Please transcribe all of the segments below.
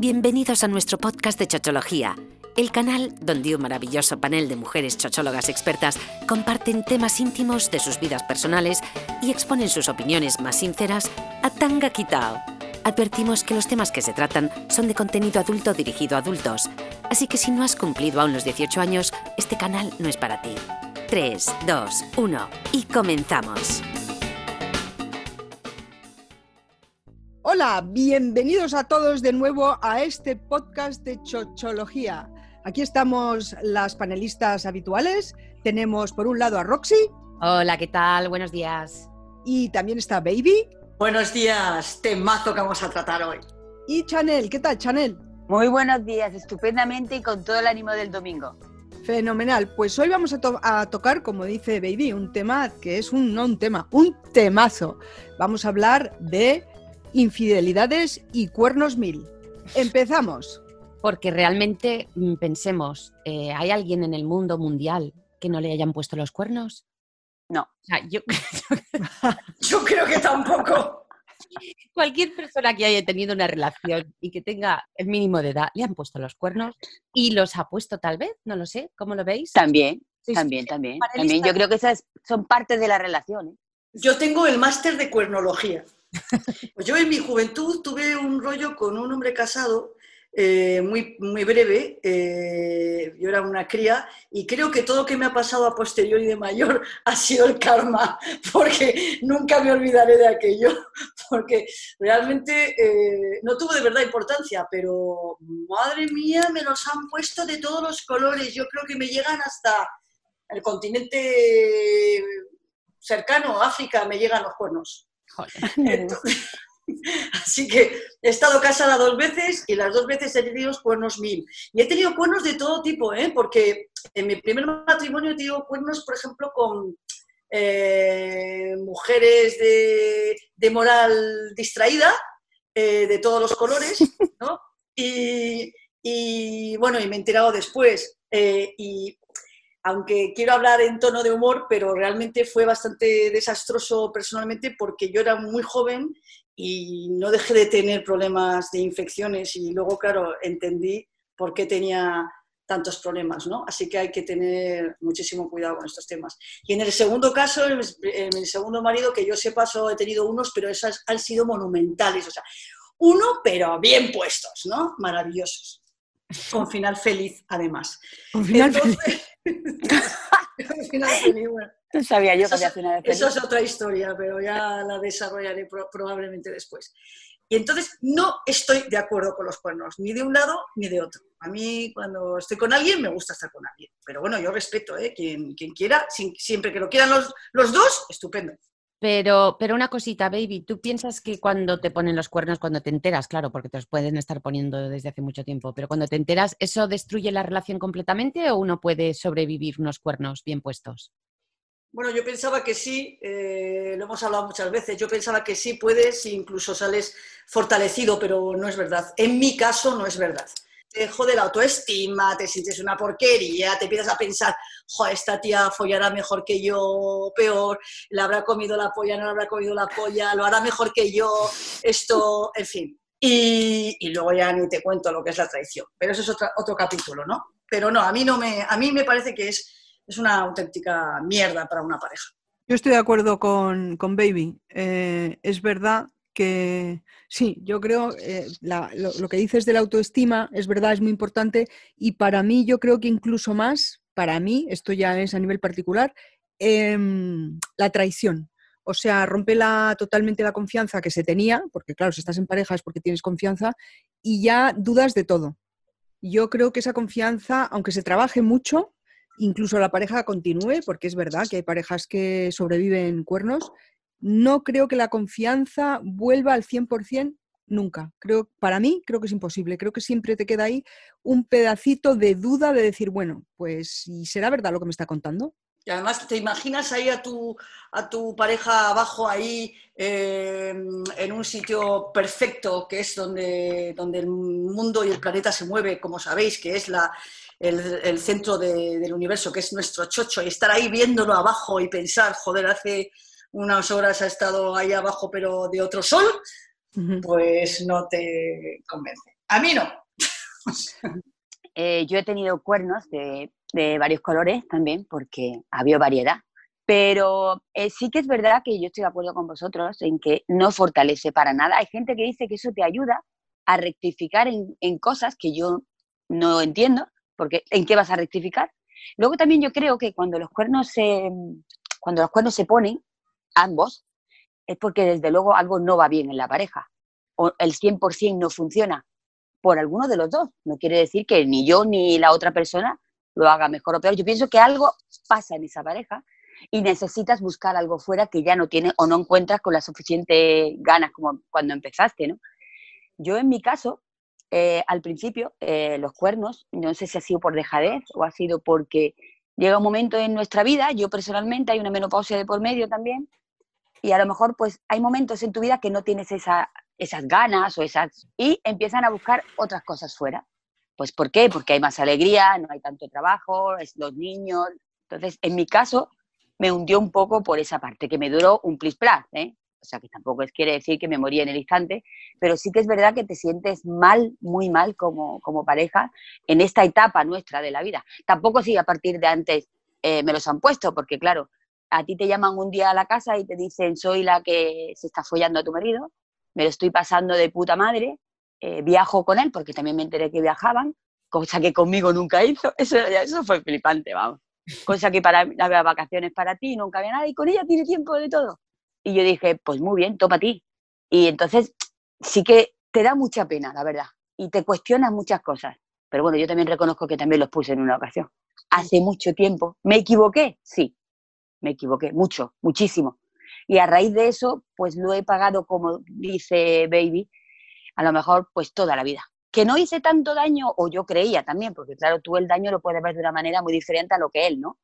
Bienvenidos a nuestro podcast de Chochología, el canal donde un maravilloso panel de mujeres chochólogas expertas comparten temas íntimos de sus vidas personales y exponen sus opiniones más sinceras a tanga quitao. Advertimos que los temas que se tratan son de contenido adulto dirigido a adultos, así que si no has cumplido aún los 18 años, este canal no es para ti. 3, 2, 1 y comenzamos. Hola, bienvenidos a todos de nuevo a este podcast de Chochología. Aquí estamos las panelistas habituales. Tenemos por un lado a Roxy. Hola, ¿qué tal? Buenos días. Y también está Baby. Buenos días, temazo que vamos a tratar hoy. Y Chanel, ¿qué tal Chanel? Muy buenos días, estupendamente y con todo el ánimo del domingo. Fenomenal. Pues hoy vamos a, to a, tocar, como dice Baby, un tema que es un, no un tema, un temazo. Vamos a hablar de infidelidades y cuernos mil. Empezamos. Porque realmente mm, pensemos, eh, ¿hay alguien en el mundo mundial que no le hayan puesto los cuernos? No. O sea, yo, Yo creo que tampoco. cualquier persona que haya tenido una relación y que tenga el mínimo de edad, le han puesto los cuernos y los ha puesto tal vez, no lo sé, ¿cómo lo veis? También, también, también. También yo creo que esas son parte de la relación. ¿eh? Yo tengo el máster de cuernología. Pues yo en mi juventud tuve un rollo con un hombre casado eh, muy, muy breve. eh, yo era una cría y creo que todo lo que me ha pasado a posteriori de mayor ha sido el karma, porque nunca me olvidaré de aquello, porque realmente eh, no tuvo de verdad importancia, pero madre mía, me los han puesto de todos los colores. Yo creo que me llegan hasta el continente cercano, África, me llegan los cuernos. Entonces, así que he estado casada dos veces y las dos veces he tenido cuernos mil. Y he tenido cuernos de todo tipo, ¿eh? porque en mi primer matrimonio he tenido cuernos, por ejemplo, con eh, mujeres de, de moral distraída, eh, de todos los colores, ¿no? Y, y, bueno, y me he enterado después. eh, y aunque quiero hablar en tono de humor, pero realmente fue bastante desastroso personalmente porque yo era muy joven y no dejé de tener problemas de infecciones y luego, claro, entendí por qué tenía tantos problemas, ¿no? Así que hay que tener muchísimo cuidado con estos temas. Y en el segundo caso, en mi segundo marido, que yo sepa, solo he tenido unos, pero esos han sido monumentales, o sea, uno, pero bien puestos, ¿no? Maravillosos. Con final feliz, además. Con final Entonces- Con final. No sabía yo que Eso había es- final de Eso es otra historia, pero ya la desarrollaré pro- probablemente después. Y entonces no estoy de acuerdo con los cuernos, ni de un lado ni de otro. A mí cuando estoy con alguien me gusta estar con alguien. Pero bueno, yo respeto, ¿eh? quien, quien quiera, sin- siempre que lo quieran los, los dos, estupendo. Pero, pero una cosita, baby, ¿tú piensas que cuando te ponen los cuernos, cuando te enteras, claro, porque te los pueden estar poniendo desde hace mucho tiempo, pero cuando te enteras, ¿eso destruye la relación completamente o uno puede sobrevivir unos cuernos bien puestos? Bueno, yo pensaba que sí, eh, lo hemos hablado muchas veces, yo pensaba que sí puedes, incluso sales fortalecido, pero no es verdad. En mi caso no es verdad. Te jode la autoestima, te sientes una porquería, te empiezas a pensar, joder, esta tía follará mejor que yo, peor, le habrá comido la polla, no le habrá comido la polla, lo hará mejor que yo, esto, en fin. Y, y luego ya ni te cuento lo que es la traición, pero eso es otra- otro capítulo, ¿no? Pero no, a mí, no me, a mí me parece que es, es una auténtica mierda para una pareja. Yo estoy de acuerdo con, con Baby. Eh, es verdad sí, yo creo eh, lo que dices de la autoestima es verdad, es muy importante y para mí yo creo que incluso más, para mí, esto ya es a nivel particular, em, la traición. O sea, rompe la, totalmente la confianza que se tenía, porque claro, si estás en pareja es porque tienes confianza y ya dudas de todo. Yo creo que esa confianza, aunque se trabaje mucho, incluso la pareja continúe, porque es verdad que hay parejas que sobreviven cuernos, no creo que la confianza vuelva al 100% nunca. Creo, para mí creo que es imposible. Creo que siempre te queda ahí un pedacito de duda de decir, bueno, pues ¿y será verdad lo que me está contando? Y además te imaginas ahí a tu, a tu pareja abajo ahí eh, en un sitio perfecto que es donde, donde el mundo y el planeta se mueve, como sabéis, que es la, el, el centro de- del universo, que es nuestro chocho, y estar ahí viéndolo abajo y pensar, joder, hace unas horas ha estado ahí abajo pero de otro sol, pues no te convence. A mí no. Eh, yo he tenido cuernos de, de varios colores también, porque había variedad. Pero eh, sí que es verdad que yo estoy de acuerdo con vosotros en que no fortalece para nada. Hay gente que dice que eso te ayuda a rectificar en, en cosas que yo no entiendo, porque ¿en qué vas a rectificar? Luego también yo creo que cuando los cuernos se, cuando los cuernos se ponen, ambos, es porque desde luego algo no va bien en la pareja. O el 100% no funciona por alguno de los dos. No quiere decir que ni yo ni la otra persona lo haga mejor o peor. Yo pienso que algo pasa en esa pareja y necesitas buscar algo fuera que ya no tienes o no encuentras con la suficiente ganas como cuando empezaste, ¿no? Yo en mi caso, eh, al principio, eh, los cuernos, no sé si ha sido por dejadez o ha sido porque llega un momento en nuestra vida, yo personalmente, hay una menopausia de por medio también, y a lo mejor pues hay momentos en tu vida que no tienes esa, esas ganas o esas... y empiezan a buscar otras cosas fuera. Pues ¿por qué? Porque hay más alegría, no hay tanto trabajo, es los niños. Entonces, en mi caso, me hundió un poco por esa parte, que me duró un plis plas, ¿eh? O sea, que tampoco es, quiere decir que me moría en el instante, pero sí que es verdad que te sientes mal, muy mal como, como pareja en esta etapa nuestra de la vida. Tampoco si a partir de antes eh, me los han puesto, porque claro, a ti te llaman un día a la casa y te dicen, soy la que se está follando a tu marido, me lo estoy pasando de puta madre, eh, viajo con él, porque también me enteré que viajaban, cosa que conmigo nunca hizo, eso, eso fue flipante, vamos. Cosa que para había vacaciones para ti, nunca había nada, y con ella tiene tiempo de todo. Y yo dije, pues muy bien, toma a ti. Y entonces sí que te da mucha pena, la verdad, y te cuestionas muchas cosas. Pero bueno, yo también reconozco que también los puse en una ocasión. Hace mucho tiempo. ¿Me equivoqué? Sí, me equivoqué, mucho, muchísimo. Y a raíz de eso, pues lo he pagado, como dice Baby, a lo mejor pues toda la vida. Que no hice tanto daño, o yo creía también, porque claro, tú el daño lo puedes ver de una manera muy diferente a lo que él, ¿no?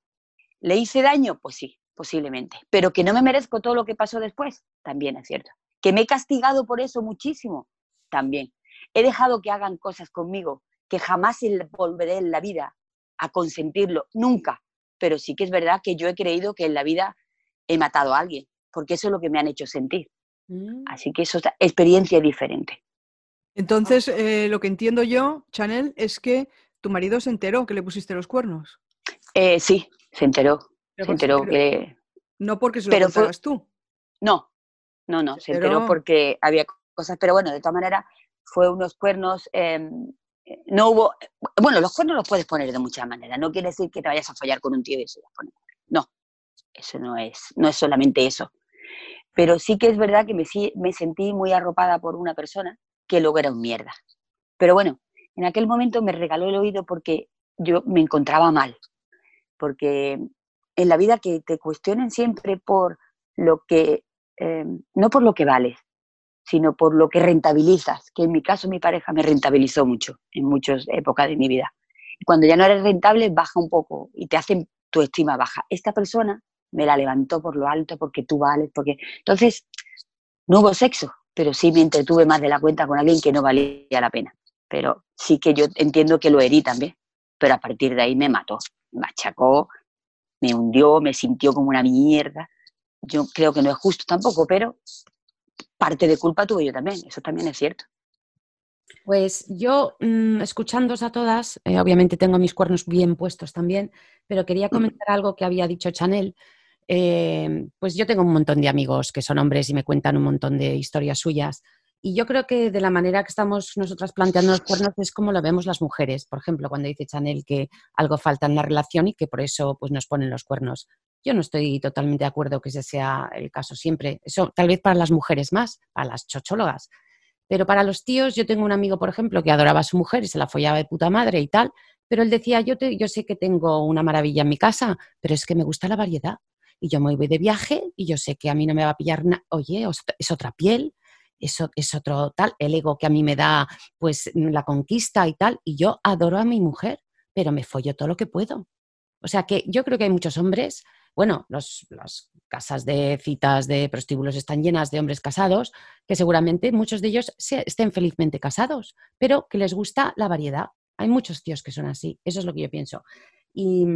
¿Le hice daño? Pues sí, posiblemente. Pero que no me merezco todo lo que pasó después, también es cierto. Que me he castigado por eso muchísimo, también. He dejado que hagan cosas conmigo que jamás volveré en la vida a consentirlo, nunca. Pero sí que es verdad que yo he creído que en la vida he matado a alguien, porque eso es lo que me han hecho sentir. Mm. Así que es otra experiencia diferente. Entonces, eh, lo que entiendo yo, Chanel, es que tu marido se enteró que le pusiste los cuernos. Eh, sí, se enteró. Pero Se enteró que... No porque se lo Pero fue- tú. No, no, no, se enteró porque había cosas, pero bueno, de todas maneras, fue unos cuernos, em, eh, no hubo, bueno, los cuernos los puedes poner de muchas maneras, no quiere decir que te vayas a follar con un tío y se los pones. No, eso no es, no es solamente eso. Pero sí que es verdad que me, me sentí muy arropada por una persona que luego era un mierda. Pero bueno, en aquel momento me regaló el oído porque yo me encontraba mal. Porque en la vida que te cuestionen siempre por lo que, eh, no por lo que vales, sino por lo que rentabilizas, que en mi caso mi pareja me rentabilizó mucho en muchas épocas de mi vida. Cuando ya no eres rentable, baja un poco y te hacen tu estima baja. Esta persona me la levantó por lo alto porque tú vales, porque... Entonces, no hubo sexo, pero sí me entretuve más de la cuenta con alguien que no valía la pena. Pero sí que yo entiendo que lo herí también, pero a partir de ahí me mató, me machacó, me hundió, me sintió como una mierda. Yo creo que no es justo tampoco, pero parte de culpa tuve yo también, eso también es cierto. Pues yo, mm, escuchándos a todas, eh, obviamente tengo mis cuernos bien puestos también, pero quería comentar algo que había dicho Chanel. Eh, pues yo tengo un montón de amigos que son hombres y me cuentan un montón de historias suyas. Y yo creo que de la manera que estamos nosotras planteando los cuernos es como lo vemos las mujeres. Por ejemplo, cuando dice Chanel que algo falta en la relación y que por eso pues, nos ponen los cuernos. Yo no estoy totalmente de acuerdo que ese sea el caso siempre. Eso tal vez para las mujeres más, para las chochólogas. Pero para los tíos, yo tengo un amigo, por ejemplo, que adoraba a su mujer y se la follaba de puta madre y tal, pero él decía, yo, te- yo sé que tengo una maravilla en mi casa, pero es que me gusta la variedad. Y yo me voy de viaje y yo sé que a mí no me va a pillar nada. Oye, es otra piel, es, es otro tal, el ego que a mí me da, pues la conquista y tal. Y yo adoro a mi mujer, pero me follo todo lo que puedo. O sea que yo creo que hay muchos hombres, bueno, los, las casas de citas de prostíbulos están llenas de hombres casados, que seguramente muchos de ellos se- estén felizmente casados, pero que les gusta la variedad. Hay muchos tíos que son así, eso es lo que yo pienso. Y,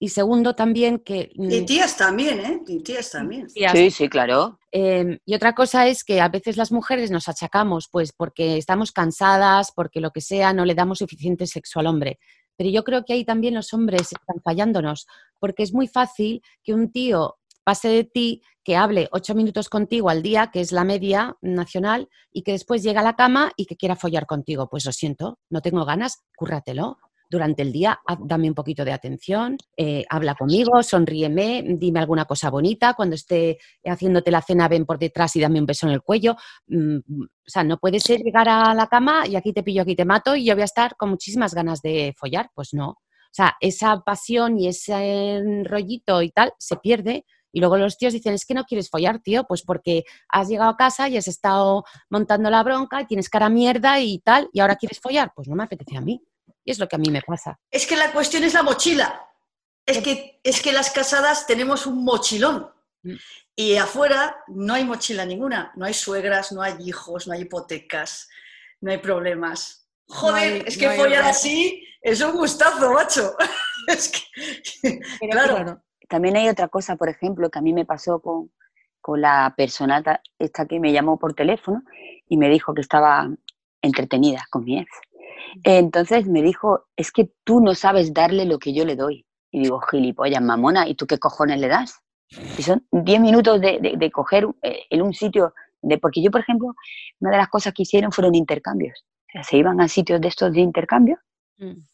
Y segundo, también que... Y mm, tías también, ¿eh? Y tías también. tías, Sí, sí, claro. Eh, y otra cosa es que a veces las mujeres nos achacamos, pues porque estamos cansadas, porque lo que sea, no le damos suficiente sexo al hombre. Pero yo creo que ahí también los hombres están fallándonos, porque es muy fácil que un tío pase de ti, que hable ocho minutos contigo al día, que es la media nacional, y que después llegue a la cama y que quiera follar contigo. Pues lo siento, no tengo ganas, cúrratelo. Durante el día, dame un poquito de atención, eh, habla conmigo, sonríeme, dime alguna cosa bonita. Cuando esté haciéndote la cena, ven por detrás y dame un beso en el cuello. Mm, O sea, no puede ser llegar a la cama y aquí te pillo, aquí te mato y yo voy a estar con muchísimas ganas de follar. Pues no. O sea, esa pasión y ese rollito y tal se pierde. Y luego los tíos dicen, es que no quieres follar, tío, pues porque has llegado a casa y has estado montando la bronca y tienes cara mierda y tal, y ahora quieres follar. Pues no me apetece a mí. Y es lo que a mí me pasa. Es que la cuestión es la mochila. Es que, es que las casadas tenemos un mochilón. Mm. Y afuera no hay mochila ninguna. No hay suegras, no hay hijos, no hay hipotecas, no hay problemas. Joder, hay- es no que hay follar así es un gustazo, macho. es que, claro, Claro. También hay otra cosa, por ejemplo, que a mí me pasó con, con la persona ta- esta que me llamó por teléfono y me dijo que estaba entretenida con mi ex. Entonces me dijo, es que tú no sabes darle lo que yo le doy. Y digo, gilipollas, mamona, ¿y tú qué cojones le das? Y son 10 minutos de, de- de coger eh, en un sitio, de, porque yo, por ejemplo, una de las cosas que hicieron fueron intercambios. O sea, se iban a sitios de estos de intercambio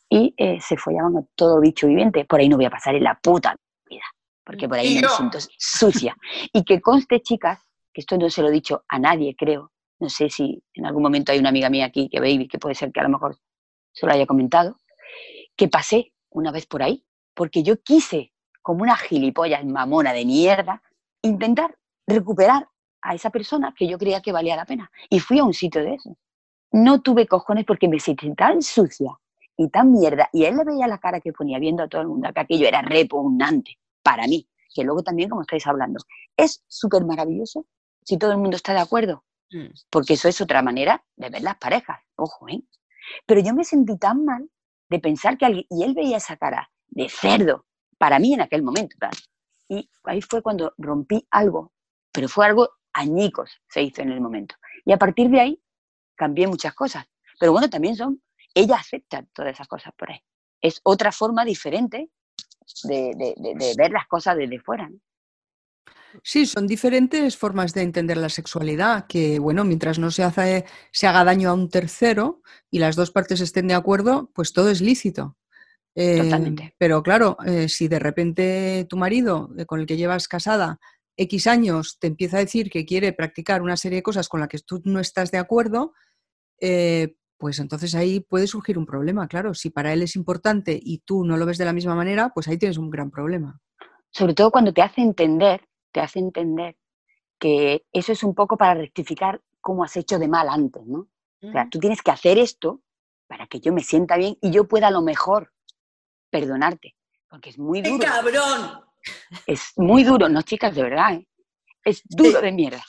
y eh, se follaban a todo bicho viviente. Por ahí no voy a pasar en la puta vida, porque por ahí me siento sucia. Y que conste, chicas, que esto no se lo he dicho a nadie, creo. No sé si en algún momento hay una amiga mía aquí, que baby, que puede ser que a lo mejor se lo haya comentado, que pasé una vez por ahí, porque yo quise, como una gilipollas mamona de mierda, intentar recuperar a esa persona que yo creía que valía la pena. Y fui a un sitio de eso. No tuve cojones porque me sentí tan sucia y tan mierda. Y él le veía la cara que ponía viendo a todo el mundo que aquello era repugnante para mí. Que luego también, como estáis hablando, es súper maravilloso si todo el mundo está de acuerdo. Mm. Porque eso es otra manera de ver las parejas. Ojo, ¿eh? Pero yo me sentí tan mal de pensar que alguien, y él veía esa cara de cerdo para mí en aquel momento. Y ahí fue cuando rompí algo, pero fue algo añicos se hizo en el momento. Y a partir de ahí cambié muchas cosas. Pero bueno, también son, ella acepta todas esas cosas por ahí. Es otra forma diferente de, ver las cosas desde fuera. Sí, son diferentes formas de entender la sexualidad, que bueno, mientras no se, hace, se haga daño a un tercero y las dos partes estén de acuerdo, pues todo es lícito. Eh, Totalmente. pero claro, eh, si de repente tu marido, eh, con el que llevas casada X años, te empieza a decir que quiere practicar una serie de cosas con las que tú no estás de acuerdo, eh, pues entonces ahí puede surgir un problema, claro. Si para él es importante y tú no lo ves de la misma manera, pues ahí tienes un gran problema. Sobre todo cuando te hace entender, te hace entender que eso es un poco para rectificar cómo has hecho de mal antes, ¿no? O sea, tú tienes que hacer esto para que yo me sienta bien y yo pueda a lo mejor perdonarte. Porque es muy ¡Qué duro. cabrón! Es muy duro, no chicas, de verdad, ¿eh? Es duro de mierda.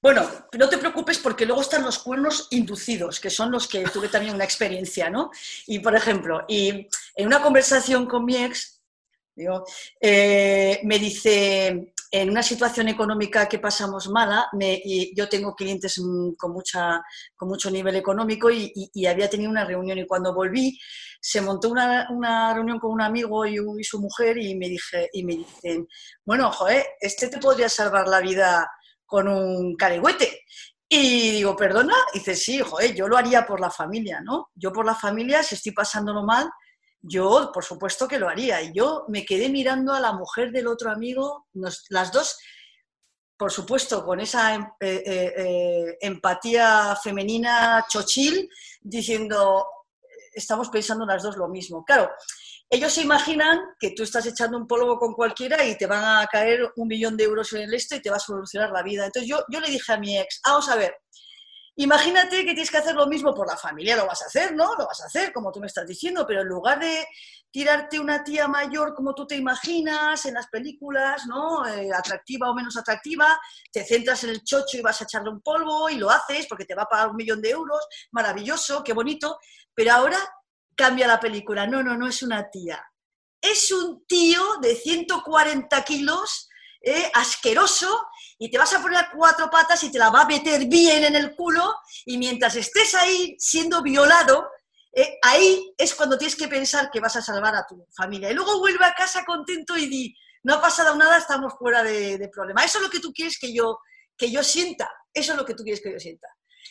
Bueno, no te preocupes porque luego están los cuernos inducidos, que son los que tuve también una experiencia, ¿no? Y por ejemplo, y en una conversación con mi ex, digo, eh, me dice, en una situación económica que pasamos mala, me- y yo tengo clientes mm, con, mucha, con mucho nivel económico y, y- y había tenido una reunión y cuando volví se montó una, una reunión con un amigo y, y su mujer y me, dije, y me dicen, bueno, joder, este te podría salvar la vida con un caregüete. Y digo, perdona, y dice, sí, joder, yo lo haría por la familia, ¿no? Yo por la familia, si estoy pasándolo mal, yo por supuesto que lo haría. Y yo me quedé mirando a la mujer del otro amigo, nos- las dos, por supuesto, con esa em- eh, eh, eh, empatía femenina chochil, diciendo, estamos pensando las dos lo mismo. Claro, ellos se imaginan que tú estás echando un polvo con cualquiera y te van a caer un millón de euros en el esto y te va a solucionar la vida. Entonces yo, yo le dije a mi ex, vamos a ver, imagínate que tienes que hacer lo mismo por la familia, lo vas a hacer, ¿no? Lo vas a hacer, como tú me estás diciendo, pero en lugar de tirarte una tía mayor como tú te imaginas en las películas, ¿no? Eh, atractiva o menos atractiva, te centras en el chocho y vas a echarle un polvo y lo haces porque te va a pagar un millón de euros, maravilloso, qué bonito, pero ahora cambia la película, no, no, no es una tía, es un tío de 140 kilos, eh, asqueroso, y te vas a poner cuatro patas y te la va a meter bien en el culo, y mientras estés ahí siendo violado, eh, ahí es cuando tienes que pensar que vas a salvar a tu familia. Y luego vuelve a casa contento y di, no ha pasado nada, estamos fuera de, problema. Eso es lo que tú quieres que yo, que yo sienta, eso es lo que tú quieres que yo sienta.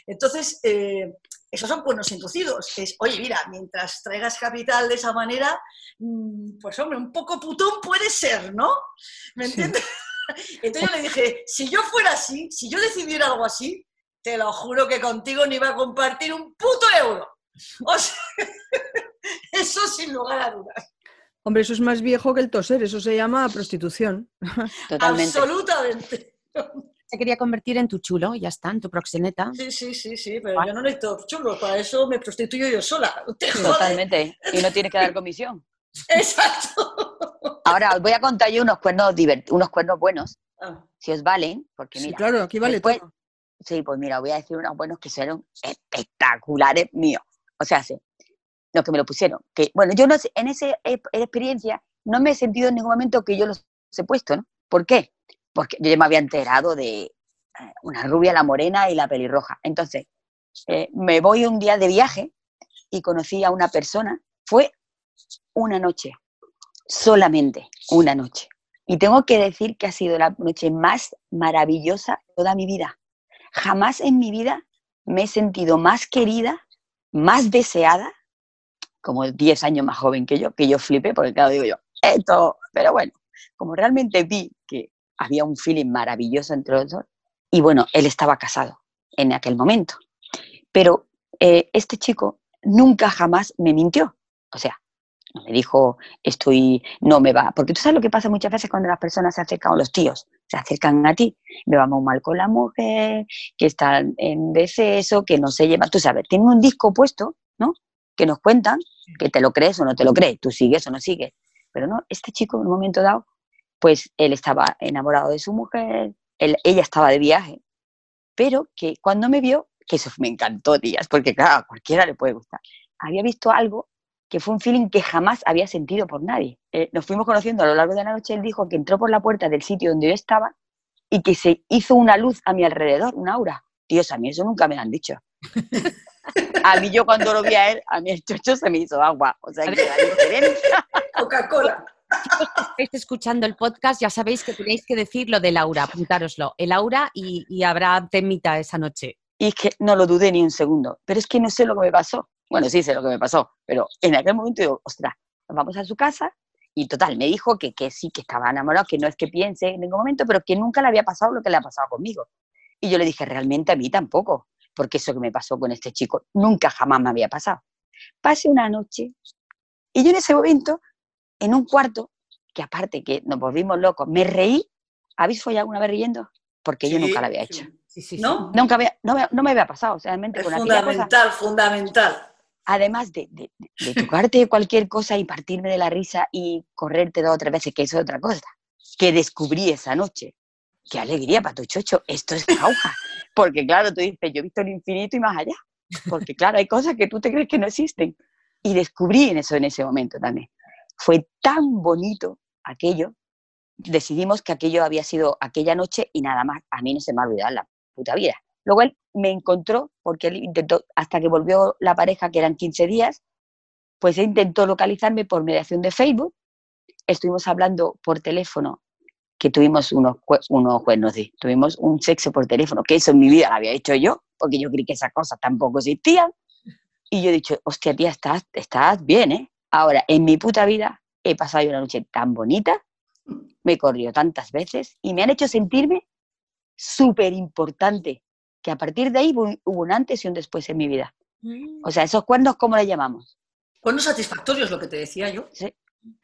Entonces, eh, esos son buenos inducidos. Es, oye, mira, mientras traigas capital de esa manera, mm, pues hombre, un poco putón puede ser, ¿no? ¿Me entiendes? Entonces yo le dije, si yo fuera así, si yo decidiera algo así, te lo juro que contigo ni iba a compartir un puto euro. O sea, eso sin lugar a dudas. Hombre, eso es más viejo que el toser, eso se llama prostitución. Totalmente. Absolutamente se quería convertir en tu chulo, ya está, en tu proxeneta. Sí, sí, sí, sí, pero yo no necesito chulo, para eso me prostituyo yo sola. Totalmente, y no tienes que dar comisión. Exacto. Ahora os voy a contar yo unos cuernos, unos cuernos buenos, ah. si os valen, porque mira. Sí, claro, aquí vale todo. Sí, pues mira, voy a decir unos buenos que fueron espectaculares míos. O sea, sí, los que me lo pusieron. Que, bueno, yo no en esa experiencia no me he sentido en ningún momento que yo los he puesto, ¿no? ¿Por qué? porque yo ya me había enterado de eh, una rubia, la morena y la pelirroja. Entonces, eh, me voy un día de viaje y conocí a una persona, fue una noche, solamente una noche. Y tengo que decir que ha sido la noche más maravillosa de toda mi vida. Jamás en mi vida me he sentido más querida, más deseada, como 10 años más joven que yo, que yo flipé, porque claro, digo yo, esto, pero bueno, como realmente vi que había un feeling maravilloso entre los dos. Y bueno, él estaba casado en aquel momento. Pero eh, este chico nunca jamás me mintió. O sea, me dijo, estoy, no me va. Porque tú sabes lo que pasa muchas veces cuando las personas se acercan, o los tíos se acercan a ti, me va muy mal con la mujer, que están en deceso, que no se lleva, tú sabes, tienen un disco puesto, ¿no? Que nos cuentan, que te lo crees o no te lo crees, tú sigues o no sigues. Pero no, este chico en un momento dado pues él estaba enamorado de su mujer, ella estaba de viaje, pero que cuando me vio, que eso me encantó, días, porque claro, a cualquiera le puede gustar, había visto algo que fue un feeling que jamás había sentido por nadie. Eh, nos fuimos conociendo a lo largo de la noche, él dijo que entró por la puerta del sitio donde yo estaba y que se hizo una luz a mi alrededor, una aura. Dios, a mí eso nunca me lo han dicho. a mí yo cuando lo vi a él, a mí el chocho se me hizo agua. O sea, que la diferencia... Coca-Cola estáis escuchando el podcast, ya sabéis que tenéis que decir lo del aura, apuntároslo, el aura y, habrá temita esa noche. Y es que no lo dudé ni un segundo, pero es que no sé lo que me pasó. Bueno, sí sé lo que me pasó, pero en aquel momento digo, ostras, vamos a su casa y total, me dijo que, que sí, que estaba enamorado, que no es que piense en ningún momento, pero que nunca le había pasado lo que le ha pasado conmigo. Y yo le dije, realmente a mí tampoco, porque eso que me pasó con este chico nunca jamás me había pasado. Pase una noche y yo en ese momento en un cuarto, que aparte que nos volvimos locos, me reí. ¿Habéis follado alguna vez riendo? Porque yo nunca lo había hecho. ¿No? Nunca había, no, me había pasado. O sea, realmente es fundamental, fundamental. Además de, de, de, tocarte cualquier cosa y partirme de la risa y correrte dos o tres veces, que eso es otra cosa, que descubrí esa noche. Qué alegría para tu chocho, esto es jauja. Porque claro, tú dices, yo he visto el infinito y más allá. Porque claro, hay cosas que tú te crees que no existen. Y descubrí en eso en ese momento también. Fue tan bonito aquello, decidimos que aquello había sido aquella noche y nada más. A mí no se me ha olvidado la puta vida. Luego él me encontró, porque él intentó, hasta que volvió la pareja, que eran 15 días, pues él intentó localizarme por mediación de Facebook. Estuvimos hablando por teléfono, que tuvimos unos, unos cuernos, tuvimos un sexo por teléfono, que eso en mi vida lo había hecho yo, porque yo creí que esas cosas tampoco existían. Y yo he dicho, hostia, tía, estás, estás bien, ¿eh? Ahora, en mi puta vida he pasado una noche tan bonita, me he corrido tantas veces y me han hecho sentirme súper importante, que a partir de ahí hubo un antes y un después en mi vida. O sea, esos cuernos, ¿cómo le llamamos? Cuernos satisfactorios, lo que te decía yo. Sí.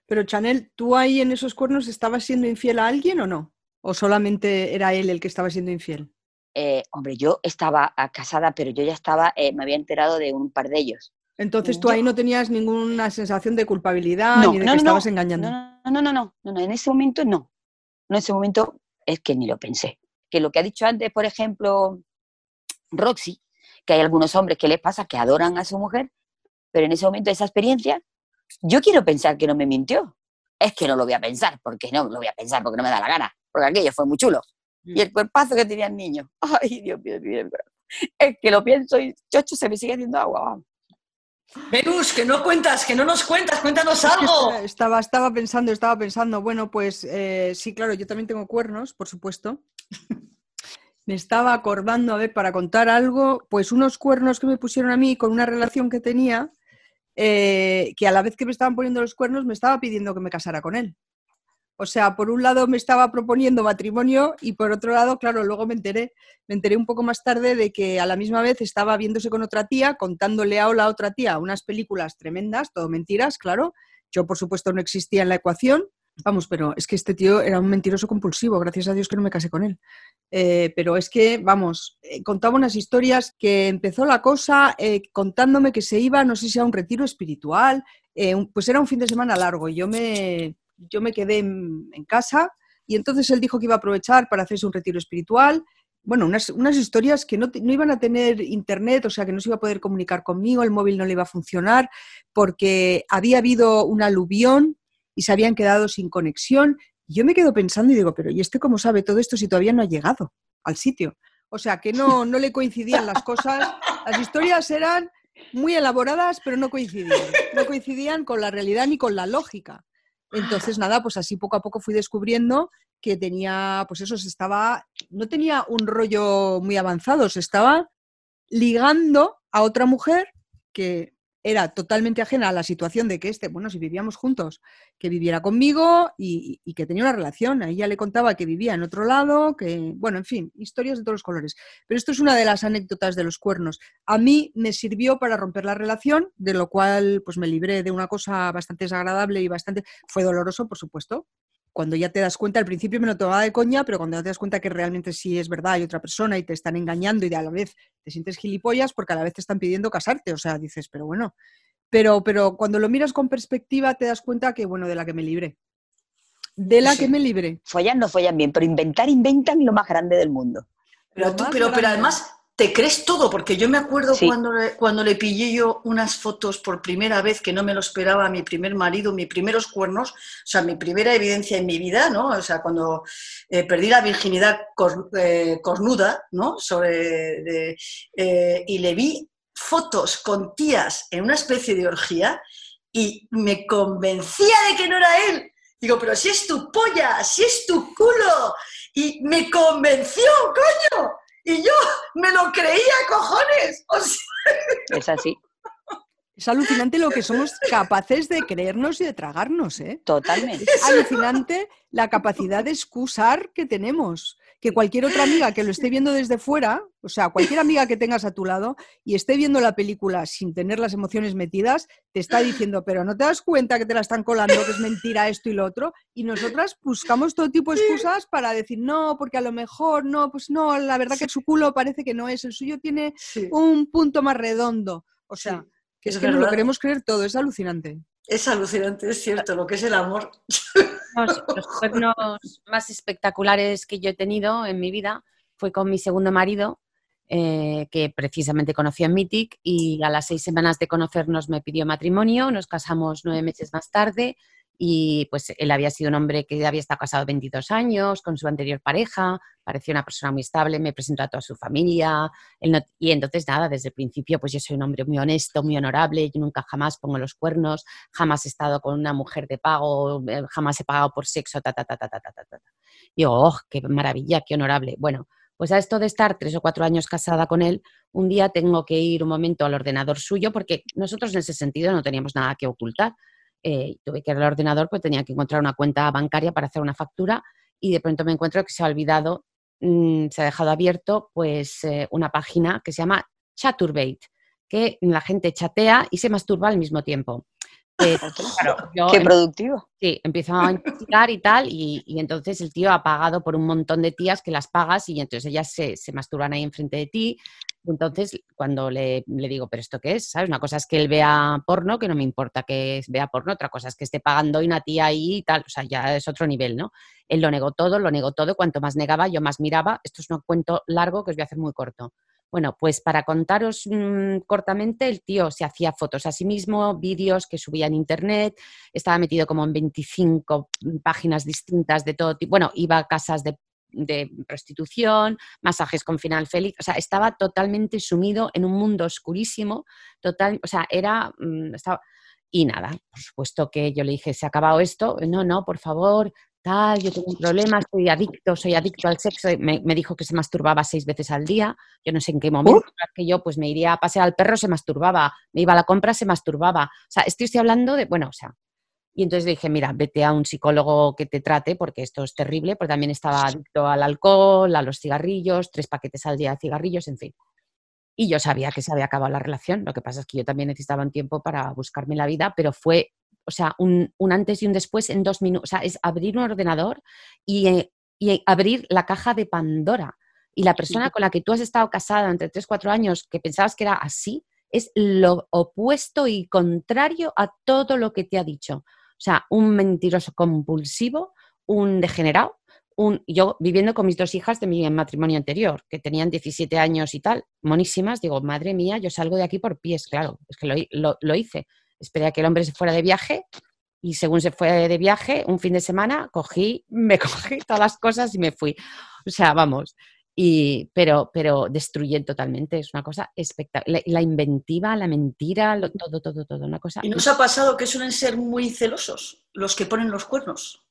Pero Chanel, ¿tú ahí en esos cuernos estabas siendo infiel a alguien o no? ¿O solamente era él el que estaba siendo infiel? Eh, hombre, yo estaba casada, pero yo ya estaba, eh, me había enterado de un par de ellos. Entonces tú ahí no tenías ninguna sensación de culpabilidad ni de que estabas engañando. No, no, no, no, no, en ese momento no. No, en ese momento es que ni lo pensé. Que lo que ha dicho antes, por ejemplo, Roxy, que hay algunos hombres que les pasa que adoran a su mujer, pero en ese momento esa experiencia, yo quiero pensar que no me mintió. es que no lo voy a pensar, porque no lo voy a pensar, porque no me da la gana, porque aquello fue muy chulo. Y el cuerpazo que tenía el niño, ay, Dios mío, Dios mío, es que lo pienso y chocho se me sigue haciendo agua. vamos. Venus, que no cuentas, que no nos cuentas, cuéntanos algo. Estaba, estaba pensando, estaba pensando, bueno, pues eh, sí, claro, yo también tengo cuernos, por supuesto. Me estaba acordando, a ver, para contar algo, pues unos cuernos que me pusieron a mí con una relación que tenía, eh, que a la vez que me estaban poniendo los cuernos me estaba pidiendo que me casara con él. O sea, por un lado me estaba proponiendo matrimonio y por otro lado, claro, luego me enteré, me enteré un poco más tarde de que a la misma vez estaba viéndose con otra tía, contándole a la otra tía unas películas tremendas, todo mentiras, claro. Yo, por supuesto, no existía en la ecuación. Vamos, pero es que este tío era un mentiroso compulsivo, gracias a Dios que no me casé con él. Eh, pero es que, vamos, eh, contaba unas historias que empezó la cosa eh, contándome que se iba, no sé si a un retiro espiritual, pues era un fin de semana largo y yo me, yo me quedé en, casa y entonces él dijo que iba a aprovechar para hacerse un retiro espiritual. Bueno, unas, unas historias que no, no iban a tener internet, o sea, que no se iba a poder comunicar conmigo, el móvil no le iba a funcionar, porque había habido un aluvión y se habían quedado sin conexión. Yo me quedo pensando y digo, pero ¿y este cómo sabe todo esto si todavía no ha llegado al sitio? O sea, que no, no le coincidían las cosas. Las historias eran muy elaboradas, pero no coincidían. No coincidían con la realidad ni con la lógica. Entonces, nada, pues así poco a poco fui descubriendo que tenía, pues eso, se estaba, no tenía un rollo muy avanzado, se estaba ligando a otra mujer que era totalmente ajena a la situación de que este, bueno, si vivíamos juntos, que viviera conmigo y, y que tenía una relación. A ella le contaba que vivía en otro lado, que, bueno, en fin, historias de todos los colores. Pero esto es una de las anécdotas de los cuernos. A mí me sirvió para romper la relación, de lo cual pues me libré de una cosa bastante desagradable y bastante... Fue doloroso, por supuesto, cuando ya te das cuenta, al principio me lo tomaba de coña, pero cuando ya te das cuenta que realmente sí es verdad, hay otra persona y te están engañando y a la vez te sientes gilipollas porque a la vez te están pidiendo casarte, o sea, dices, pero bueno, pero, pero cuando lo miras con perspectiva te das cuenta que, bueno, de la que me libré. De la Sí. que me libré. Follan no follan bien, pero inventar inventan lo más grande del mundo. Pero, tú, pero, pero además te crees todo, porque yo me acuerdo Sí. cuando, le, cuando le pillé yo unas fotos por primera vez que no me lo esperaba a mi primer marido, mis primeros cuernos, o sea, mi primera evidencia en mi vida, ¿no? O sea, cuando eh, perdí la virginidad cor- eh, cornuda, ¿no? Sobre, de- eh, y le vi fotos con tías en una especie de orgía y me convencía de que no era él. Digo, pero si es tu polla, si es tu culo. Y me convenció, coño. Y yo me lo creía, cojones. O sea, Es así, Es alucinante lo que somos capaces de creernos y de tragarnos, ¿eh? totalmente. Es alucinante la capacidad de excusar que tenemos. Que cualquier otra amiga que lo esté viendo desde fuera, o sea, cualquier amiga que tengas a tu lado y esté viendo la película sin tener las emociones metidas, te está diciendo, pero no te das cuenta que te la están colando, que es mentira esto y lo otro. Y nosotras buscamos todo tipo de excusas para decir, no, porque a lo mejor no, pues no, la verdad que su culo parece que no es, el suyo tiene sí, un punto más redondo. O sea, sí, que es es que nos lo verdad. queremos creer todo, es alucinante. es alucinante, es cierto, lo que es el amor. Los, cuernos más espectaculares que yo he tenido en mi vida fue con mi segundo marido, eh, que precisamente conocí en Mythic y a las seis semanas de conocernos me pidió matrimonio, nos casamos nueve meses más tarde y pues él había sido un hombre que había estado casado 22 años con su anterior pareja, parecía una persona muy estable, me presentó a toda su familia él no, y entonces nada, desde el principio pues yo soy un hombre muy honesto, muy honorable, yo nunca jamás pongo los cuernos, jamás he estado con una mujer de pago, eh, jamás he pagado por sexo, ta, ta, ta, ta, ta, ta, ta. Y yo, oh, qué maravilla, qué honorable. Bueno, pues a esto de estar tres o cuatro años casada con él, un día tengo que ir un momento al ordenador suyo porque nosotros en ese sentido no teníamos nada que ocultar. Eh, tuve que ir al ordenador, pues tenía que encontrar una cuenta bancaria para hacer una factura y de pronto me encuentro que se ha olvidado, mm, se ha dejado abierto pues eh, una página que se llama Chaturbate, que la gente chatea y se masturba al mismo tiempo. Eh, claro, yo Qué em- productivo. Sí, empiezo a investigar y tal, y, y entonces el tío ha pagado por un montón de tías que las pagas y entonces ellas se, se masturban ahí enfrente de ti. Entonces, cuando le, le digo, ¿pero esto qué es? ¿Sabes? Una cosa es que él vea porno, que no me importa que vea porno, otra cosa es que esté pagando y una tía ahí y tal, o sea, ya es otro nivel, ¿no? Él lo negó todo, lo negó todo, cuanto más negaba, yo más miraba. Esto es un cuento largo que os voy a hacer muy corto. Bueno, pues para contaros mm, cortamente, el tío se hacía fotos a sí mismo, vídeos que subía en internet, estaba metido como en 25 páginas distintas de todo tipo. Bueno, iba a casas de, prostitución, masajes con final feliz, o sea, estaba totalmente sumido en un mundo oscurísimo, total, o sea, era, mm, y nada, por supuesto que yo le dije, se ha acabado esto, no, no, por favor, tal, yo tengo un problema, estoy adicto, soy adicto al sexo. Me, dijo que se masturbaba seis veces al día. Yo no sé en qué momento, que yo pues me iría a pasear al perro, se masturbaba, me iba a la compra, se masturbaba. O sea, estoy, estoy hablando de, bueno, o sea. Y entonces dije, mira, vete a un psicólogo que te trate porque esto es terrible, porque también estaba adicto al alcohol, a los cigarrillos, tres paquetes al día de cigarrillos, en fin. Y yo sabía que se había acabado la relación. Lo que pasa es que yo también necesitaba un tiempo para buscarme la vida, pero fue o sea, un, antes y un después en dos minutos. O sea, es abrir un ordenador y, abrir la caja de Pandora. Y la persona con la que tú has estado casada entre 3, 4 años, que pensabas que era así, es lo opuesto y contrario a todo lo que te ha dicho. O sea, un mentiroso compulsivo, un degenerado, un, yo viviendo con mis dos hijas de mi matrimonio anterior, que tenían 17 años y tal, monísimas, digo, madre mía, yo salgo de aquí por pies, claro, es que lo hice esperé a que el hombre se fuera de viaje y según se fue de viaje, un fin de semana, cogí, me cogí todas las cosas y me fui. O sea, vamos. Y, pero, pero destruyen totalmente, es una cosa espectacular. La, inventiva, la mentira, todo, todo, todo, una cosa. ¿Y nos ha pasado que suelen ser muy celosos los que ponen los cuernos?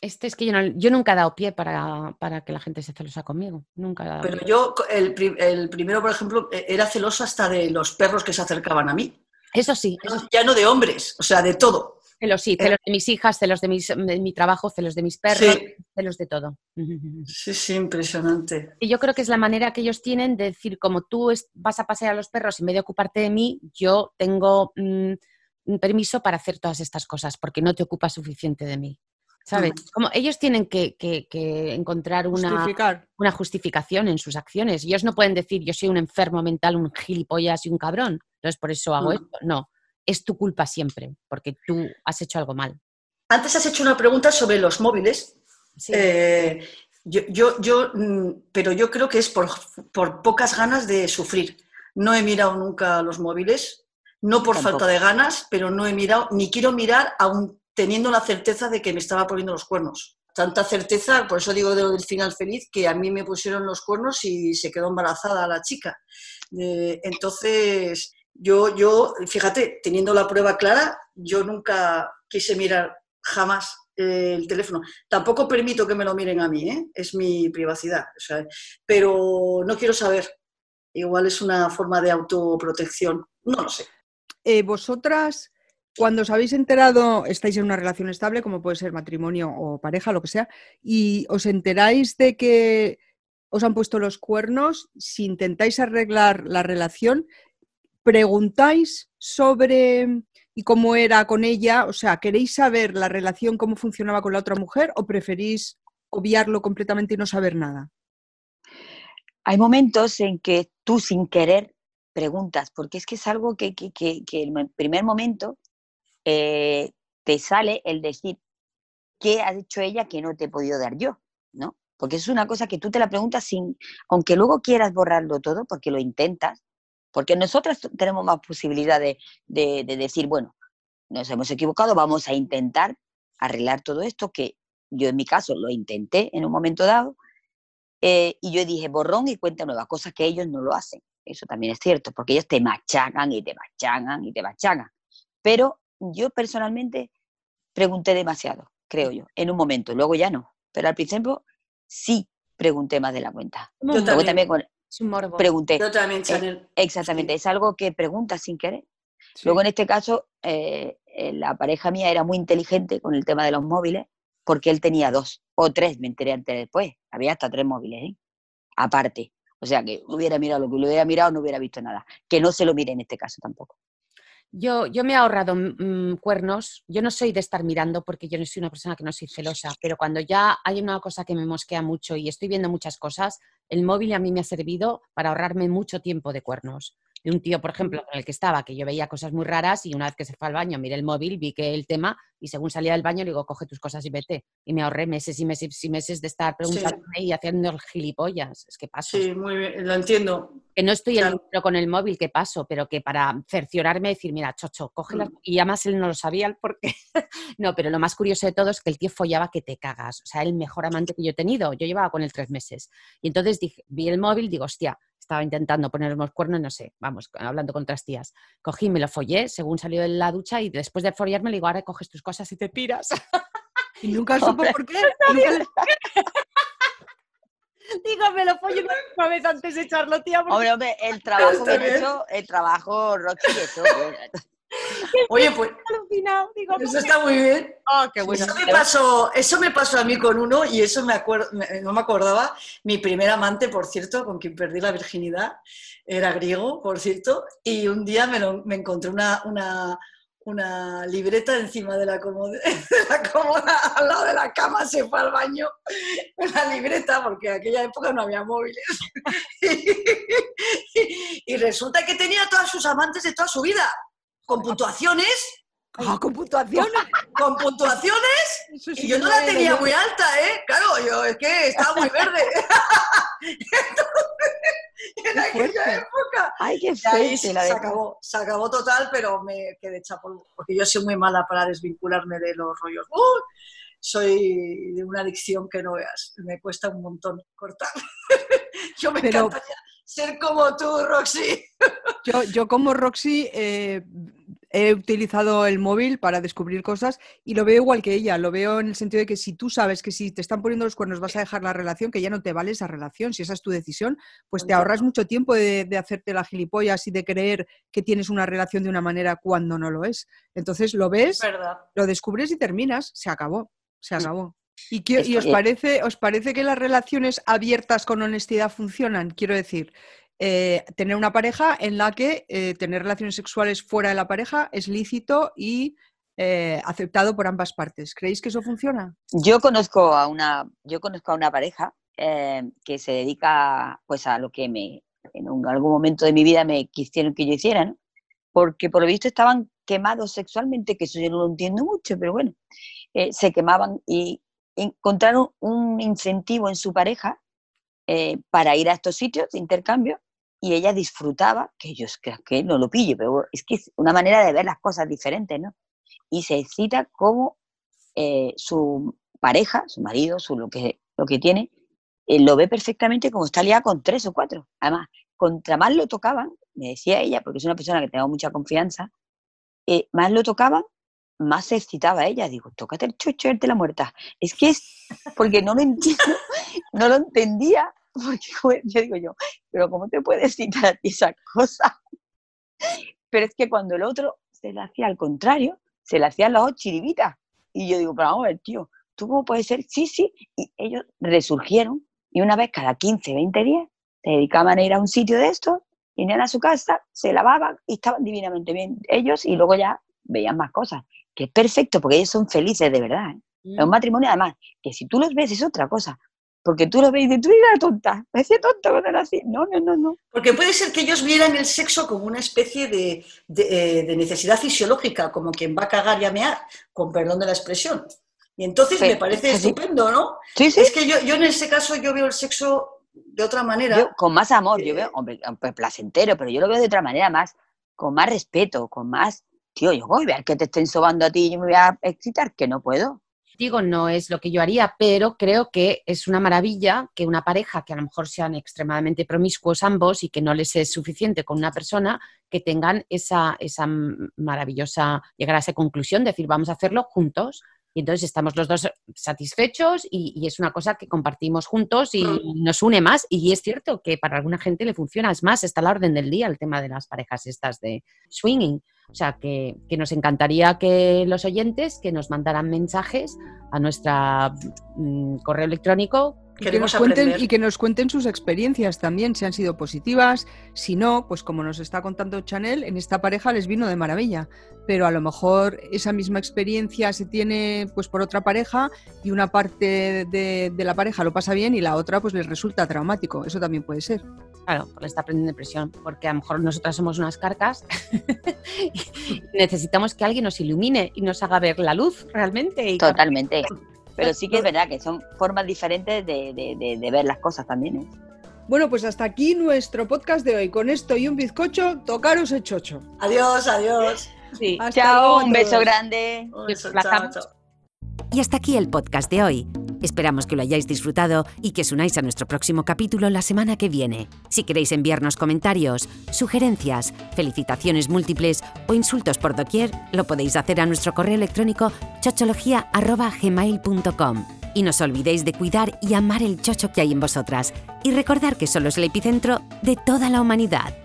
Este es que yo, nunca he dado pie para, que la gente se celosa conmigo. Nunca Pero yo, el, el, primero, por ejemplo, e, era celoso hasta de los perros que se acercaban a mí. Eso sí. Ya no de hombres, o sea, de todo. Celos, sí, celos de mis hijas, celos de, mis, de mi trabajo, celos de mis perros, celos de todo. Sí, sí, impresionante. Y yo creo que es la manera que ellos tienen de decir, como tú vas a pasear a los perros en vez de ocuparte de mí, yo tengo mm, permiso para hacer todas estas cosas, porque no te ocupas suficiente de mí. ¿Sabes? Como ellos tienen que, encontrar una, una, justificación en sus acciones. Ellos no pueden decir yo soy un enfermo mental, un gilipollas y un cabrón. Entonces por eso hago esto. No, es tu culpa siempre, porque tú has hecho algo mal. Antes has hecho una pregunta sobre los móviles. Eh, yo, yo, mm, pero yo creo que es por, por, pocas ganas de sufrir. No he mirado nunca los móviles, no por falta de ganas, pero no he mirado, ni quiero mirar aún teniendo la certeza de que me estaba poniendo los cuernos. Tanta certeza, por eso digo del final feliz, que a mí me pusieron los cuernos y se quedó embarazada la chica. entonces, yo, yo, fíjate, teniendo la prueba clara, yo nunca quise mirar jamás el teléfono. Tampoco permito que me lo miren a mí, ¿eh? es mi privacidad. pero no quiero saber. Igual es una forma de autoprotección, no lo sé. Eh, vosotras cuando os habéis enterado, estáis en una relación estable, como puede ser matrimonio o pareja, lo que sea, y os enteráis de que os han puesto los cuernos, si intentáis arreglar la relación, preguntáis sobre y cómo era con ella, o sea, ¿queréis saber la relación, cómo funcionaba con la otra mujer o preferís obviarlo completamente y no saber nada? Hay momentos en que tú sin querer preguntas, porque es que es algo que, que, que, en el primer momento eh, te sale el decir, ¿qué ha hecho ella que no te he podido dar yo? ¿No? Porque es una cosa que tú te la preguntas sin, aunque luego quieras borrarlo todo, porque lo intentas, porque nosotras tenemos más posibilidad de, decir, bueno, nos hemos equivocado, vamos a intentar arreglar todo esto, que yo en mi caso lo intenté en un momento dado, eh, y yo dije borrón y cuenta nueva, cosas que ellos no lo hacen. Eso también es cierto, porque ellos te machacan y te machacan y te machacan. Pero yo personalmente pregunté demasiado, creo yo, en un momento, luego ya no, pero al principio sí pregunté más de la cuenta. Yo también. Pregunté. Yo también, eh, Chanel. exactamente, es algo que preguntas sin querer. Luego en este caso, eh, eh, la pareja mía era muy inteligente con el tema de los móviles, porque él tenía dos o tres, me enteré antes después, había hasta tres móviles, aparte. O sea, que hubiera mirado lo que lo hubiera mirado, no hubiera visto nada. Que no se lo mire en este caso tampoco. Yo, yo me he ahorrado mm, mm, cuernos. Yo no soy de estar mirando porque yo no soy una persona que no soy celosa, pero cuando ya hay una cosa que me mosquea mucho y estoy viendo muchas cosas, el móvil a mí me ha servido para ahorrarme mucho tiempo de cuernos. De un tío, por ejemplo, con el que estaba, que yo veía cosas muy raras y una vez que se fue al baño, miré el móvil, vi que el tema y según salía del baño le digo, coge tus cosas y vete. Y me ahorré meses y meses y meses de estar preguntándome y haciendo gilipollas. Es que paso. Sí, muy bien, lo entiendo. Que no estoy el con el móvil, que paso, pero que para cerciorarme decir, mira, chocho, cógela. Mm. Y además él no lo sabía el por qué. no, pero lo más curioso de todo es que el tío follaba que te cagas. O sea, el mejor amante que yo he tenido. Yo llevaba con él tres meses. Y entonces dije, vi el móvil, digo, hostia, estaba intentando poner los cuernos, no sé, vamos, hablando con otras tías. Cogí, me lo follé según salió de la ducha y después de follarme le digo, ahora coges tus cosas y te piras. ¿Y nunca supo por qué? Digo, me lo follo una vez antes de echarlo, tía. Hombre, hombre, el trabajo bien hecho, el trabajo Roxy hecho. Oye, pues eso está muy bien. Oh, qué bueno. Eso me, pasó, eso me pasó a mí con uno y eso me acuerdo, no me acordaba. Mi primer amante, por cierto, con quien perdí la virginidad, era griego, por cierto, y un día me, me encontré una, una, una, libreta encima de la, cómoda, al lado de la cama, se fue al baño, una libreta, porque en aquella época no había móviles. y resulta que tenía todas sus amantes de toda su vida con puntuaciones. Ah, con puntuaciones. Con puntuaciones. y yo no la tenía muy alta, ¿eh? Claro, yo es que estaba muy verde. en aquella época. Ay, qué fuerte, se, acabó, se acabó total, pero me quedé chapo, porque yo soy muy mala para desvincularme de los rollos. soy de una adicción que no veas, me cuesta un montón cortar. yo me encantaría ser como tú, Roxy. Yo, yo como Roxy eh, he utilizado el móvil para descubrir cosas y lo veo igual que ella. Lo veo en el sentido de que si tú sabes que si te están poniendo los cuernos vas a dejar la relación, que ya no te vale esa relación, si esa es tu decisión, pues te ahorras mucho tiempo de, hacerte la gilipollas y de creer que tienes una relación de una manera cuando no lo es. Entonces lo ves, lo descubres y terminas, se acabó, se acabó. ¿Y, qué, os, parece, os parece que las relaciones abiertas con honestidad funcionan? Quiero decir, eh, tener una pareja en la que eh, tener relaciones sexuales fuera de la pareja es lícito y eh, aceptado por ambas partes. ¿Creéis que eso funciona? Yo conozco a una, yo conozco a una pareja que se dedica pues a lo que me en algún momento de mi vida me quisieron que yo hiciera, porque por lo visto estaban quemados sexualmente, que eso yo no lo entiendo mucho, pero bueno, se quemaban y encontraron un incentivo en su pareja para ir a estos sitios de intercambio y ella disfrutaba, que yo es que, no lo pillo, pero es que es una manera de ver las cosas diferentes, ¿no? Y se excita como eh, su pareja, su marido, su, lo, que, lo que tiene, eh, lo ve perfectamente como está liada con tres o cuatro. Además, contra más lo tocaban, me decía ella, porque es una persona que tengo mucha confianza, eh, más lo tocaban, más se excitaba ella. Digo, tócate el chocho, de la muerta. Es que es porque no lo entiendo, no lo entendía porque yo digo yo, pero ¿cómo te puedes citar a ti esa cosa? Pero es que cuando el otro se le hacía al contrario, se le hacían las chiribitas. Y yo digo, pero vamos a ver, tío, ¿tú cómo puedes ser? Sí, sí. Y ellos resurgieron y una vez cada 15, 20 días se dedicaban a ir a un sitio de estos, venían a su casa, se lavaban y estaban divinamente bien ellos y luego ya veían más cosas. Que es perfecto porque ellos son felices de verdad. ¿eh? Es un mm. matrimonio además, que si tú los ves es otra cosa, porque tú lo ves y dices, tú eres tonta, decía tonta cuando era así. No, no, no, no. Porque puede ser que ellos vieran el sexo como una especie de, eh, necesidad fisiológica, como quien va a cagar y a mear, con perdón de la expresión. Y entonces me parece estupendo, ¿no? Sí, sí. Es que yo, yo en ese caso yo veo el sexo de otra manera. con más amor, yo veo, hombre, pues placentero, pero yo lo veo de otra manera, más, con más respeto, con más, tío, yo voy a ver que te estén sobando a ti y yo me voy a excitar, que no puedo digo, no es lo que yo haría, pero creo que es una maravilla que una pareja que a lo mejor sean extremadamente promiscuos ambos y que no les es suficiente con una persona, que tengan esa, esa maravillosa, llegar a esa conclusión, decir, vamos a hacerlo juntos. Y entonces estamos los dos satisfechos y, es una cosa que compartimos juntos y nos une más. Y es cierto que para alguna gente le funciona. Es más, está la orden del día el tema de las parejas estas de swinging. O sea, que, nos encantaría que los oyentes que nos mandaran mensajes a nuestro mm, correo electrónico. Y que, nos cuenten, y que nos cuenten sus experiencias también, si han sido positivas, si no, pues como nos está contando Chanel, en esta pareja les vino de maravilla, pero a lo mejor esa misma experiencia se tiene pues por otra pareja y una parte de, de la pareja lo pasa bien y la otra pues les resulta traumático, eso también puede ser. Claro, porque está aprendiendo depresión, porque a lo mejor nosotras somos unas carcas y necesitamos que alguien nos ilumine y nos haga ver la luz realmente. Y Totalmente. Pero sí que es verdad que son formas diferentes de, de- de- de ver las cosas también. ¿eh? Bueno, pues hasta aquí nuestro podcast de hoy. Con esto y un bizcocho, tocaros el chocho. Adiós, adiós. Sí. Hasta luego Chao, a un beso grande. Un beso, chao. Y hasta aquí el podcast de hoy. Esperamos que lo hayáis disfrutado y que os unáis a nuestro próximo capítulo la semana que viene. Si queréis enviarnos comentarios, sugerencias, felicitaciones múltiples o insultos por doquier, lo podéis hacer a nuestro correo electrónico chochologia.gmail.com. Y no os olvidéis de cuidar y amar el chocho que hay en vosotras. Y recordar que solo es el epicentro de toda la humanidad.